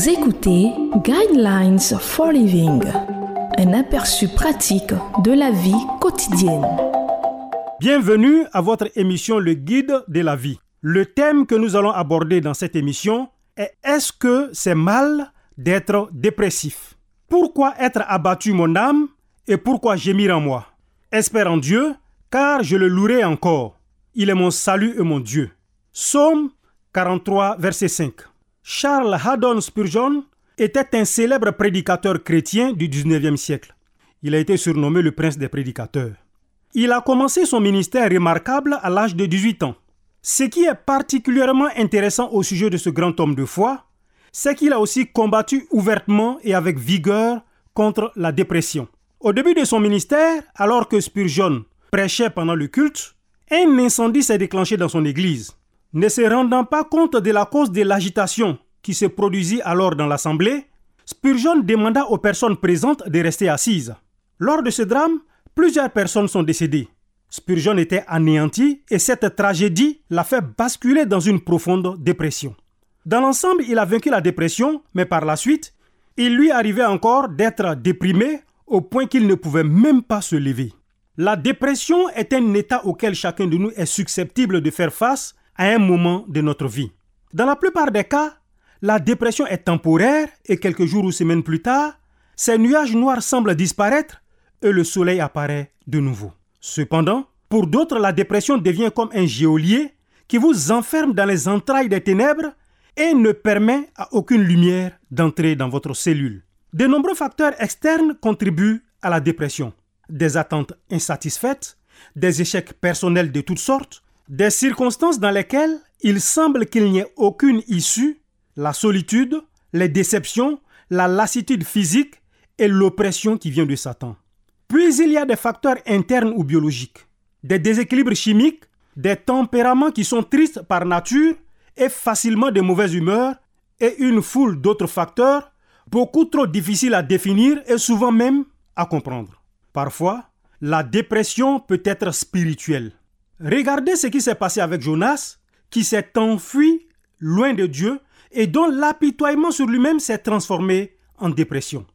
Vous écoutez Guidelines for Living, un aperçu pratique de la vie quotidienne. Bienvenue à votre émission Le Guide de la vie. Le thème que nous allons aborder dans cette émission est Est-ce que c'est mal d'être dépressif? Pourquoi être abattu mon âme et pourquoi gémir en moi? Espère en Dieu, car je le louerai encore. Il est mon salut et mon Dieu. Psaume 43, verset 5. Charles Haddon Spurgeon était un célèbre prédicateur chrétien du 19e siècle. Il a été surnommé le prince des prédicateurs. Il a commencé son ministère remarquable à l'âge de 18 ans. Ce qui est particulièrement intéressant au sujet de ce grand homme de foi, c'est qu'il a aussi combattu ouvertement et avec vigueur contre la dépression. Au début de son ministère, alors que Spurgeon prêchait pendant le culte, un incendie s'est déclenché dans son église. Ne se rendant pas compte de la cause de l'agitation qui se produisit alors dans l'assemblée, Spurgeon demanda aux personnes présentes de rester assises. Lors de ce drame, plusieurs personnes sont décédées. Spurgeon était anéanti et cette tragédie l'a fait basculer dans une profonde dépression. Dans l'ensemble, il a vaincu la dépression, mais par la suite, il lui arrivait encore d'être déprimé au point qu'il ne pouvait même pas se lever. La dépression est un état auquel chacun de nous est susceptible de faire face à un moment de notre vie. Dans la plupart des cas, la dépression est temporaire et quelques jours ou semaines plus tard, ces nuages noirs semblent disparaître et le soleil apparaît de nouveau. Cependant, pour d'autres, la dépression devient comme un géolier qui vous enferme dans les entrailles des ténèbres et ne permet à aucune lumière d'entrer dans votre cellule. De nombreux facteurs externes contribuent à la dépression. Des attentes insatisfaites, des échecs personnels de toutes sortes, des circonstances dans lesquelles il semble qu'il n'y ait aucune issue, la solitude, les déceptions, la lassitude physique et l'oppression qui vient de Satan. Puis il y a des facteurs internes ou biologiques, des déséquilibres chimiques, des tempéraments qui sont tristes par nature et facilement de mauvaise humeur, et une foule d'autres facteurs beaucoup trop difficiles à définir et souvent même à comprendre. Parfois, la dépression peut être spirituelle. Regardez ce qui s'est passé avec Jonas, qui s'est enfui loin de Dieu et dont l'apitoiement sur lui-même s'est transformé en dépression.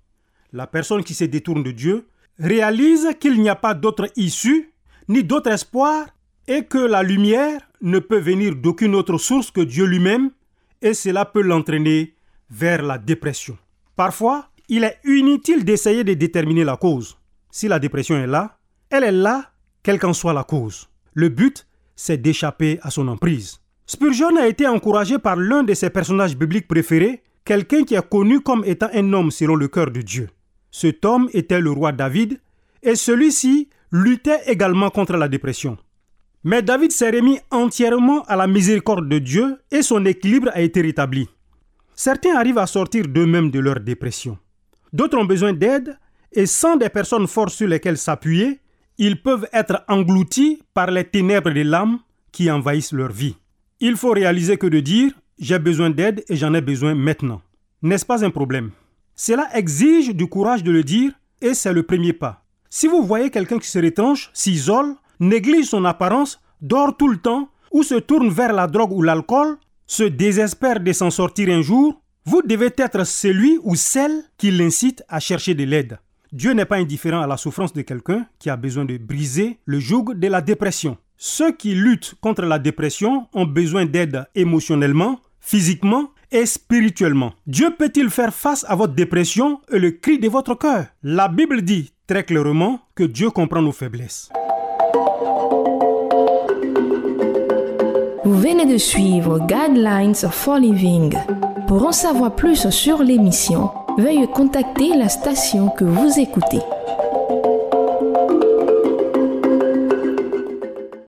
La personne qui se détourne de Dieu réalise qu'il n'y a pas d'autre issue, ni d'autre espoir, et que la lumière ne peut venir d'aucune autre source que Dieu lui-même, et cela peut l'entraîner vers la dépression. Parfois, il est inutile d'essayer de déterminer la cause. Si la dépression est là, elle est là, quelle qu'en soit la cause. Le but, c'est d'échapper à son emprise. Spurgeon a été encouragé par l'un de ses personnages bibliques préférés, quelqu'un qui est connu comme étant un homme selon le cœur de Dieu. Cet homme était le roi David, et celui-ci luttait également contre la dépression. Mais David s'est remis entièrement à la miséricorde de Dieu et son équilibre a été rétabli. Certains arrivent à sortir d'eux-mêmes de leur dépression. D'autres ont besoin d'aide et sans des personnes fortes sur lesquelles s'appuyer, ils peuvent être engloutis par les ténèbres de l'âme qui envahissent leur vie. Il faut réaliser que de dire j'ai besoin d'aide et j'en ai besoin maintenant n'est-ce pas un problème? Cela exige du courage de le dire et c'est le premier pas. Si vous voyez quelqu'un qui se retranche, s'isole, néglige son apparence, dort tout le temps ou se tourne vers la drogue ou l'alcool, se désespère de s'en sortir un jour, vous devez être celui ou celle qui l'incite à chercher de l'aide. Dieu n'est pas indifférent à la souffrance de quelqu'un qui a besoin de briser le joug de la dépression. Ceux qui luttent contre la dépression ont besoin d'aide émotionnellement, physiquement et spirituellement. Dieu peut-il faire face à votre dépression et le cri de votre cœur? La Bible dit très clairement que Dieu comprend nos faiblesses. Vous venez de suivre Guidelines for Living. Pour en savoir plus sur l'émission, veuillez contacter la station que vous écoutez.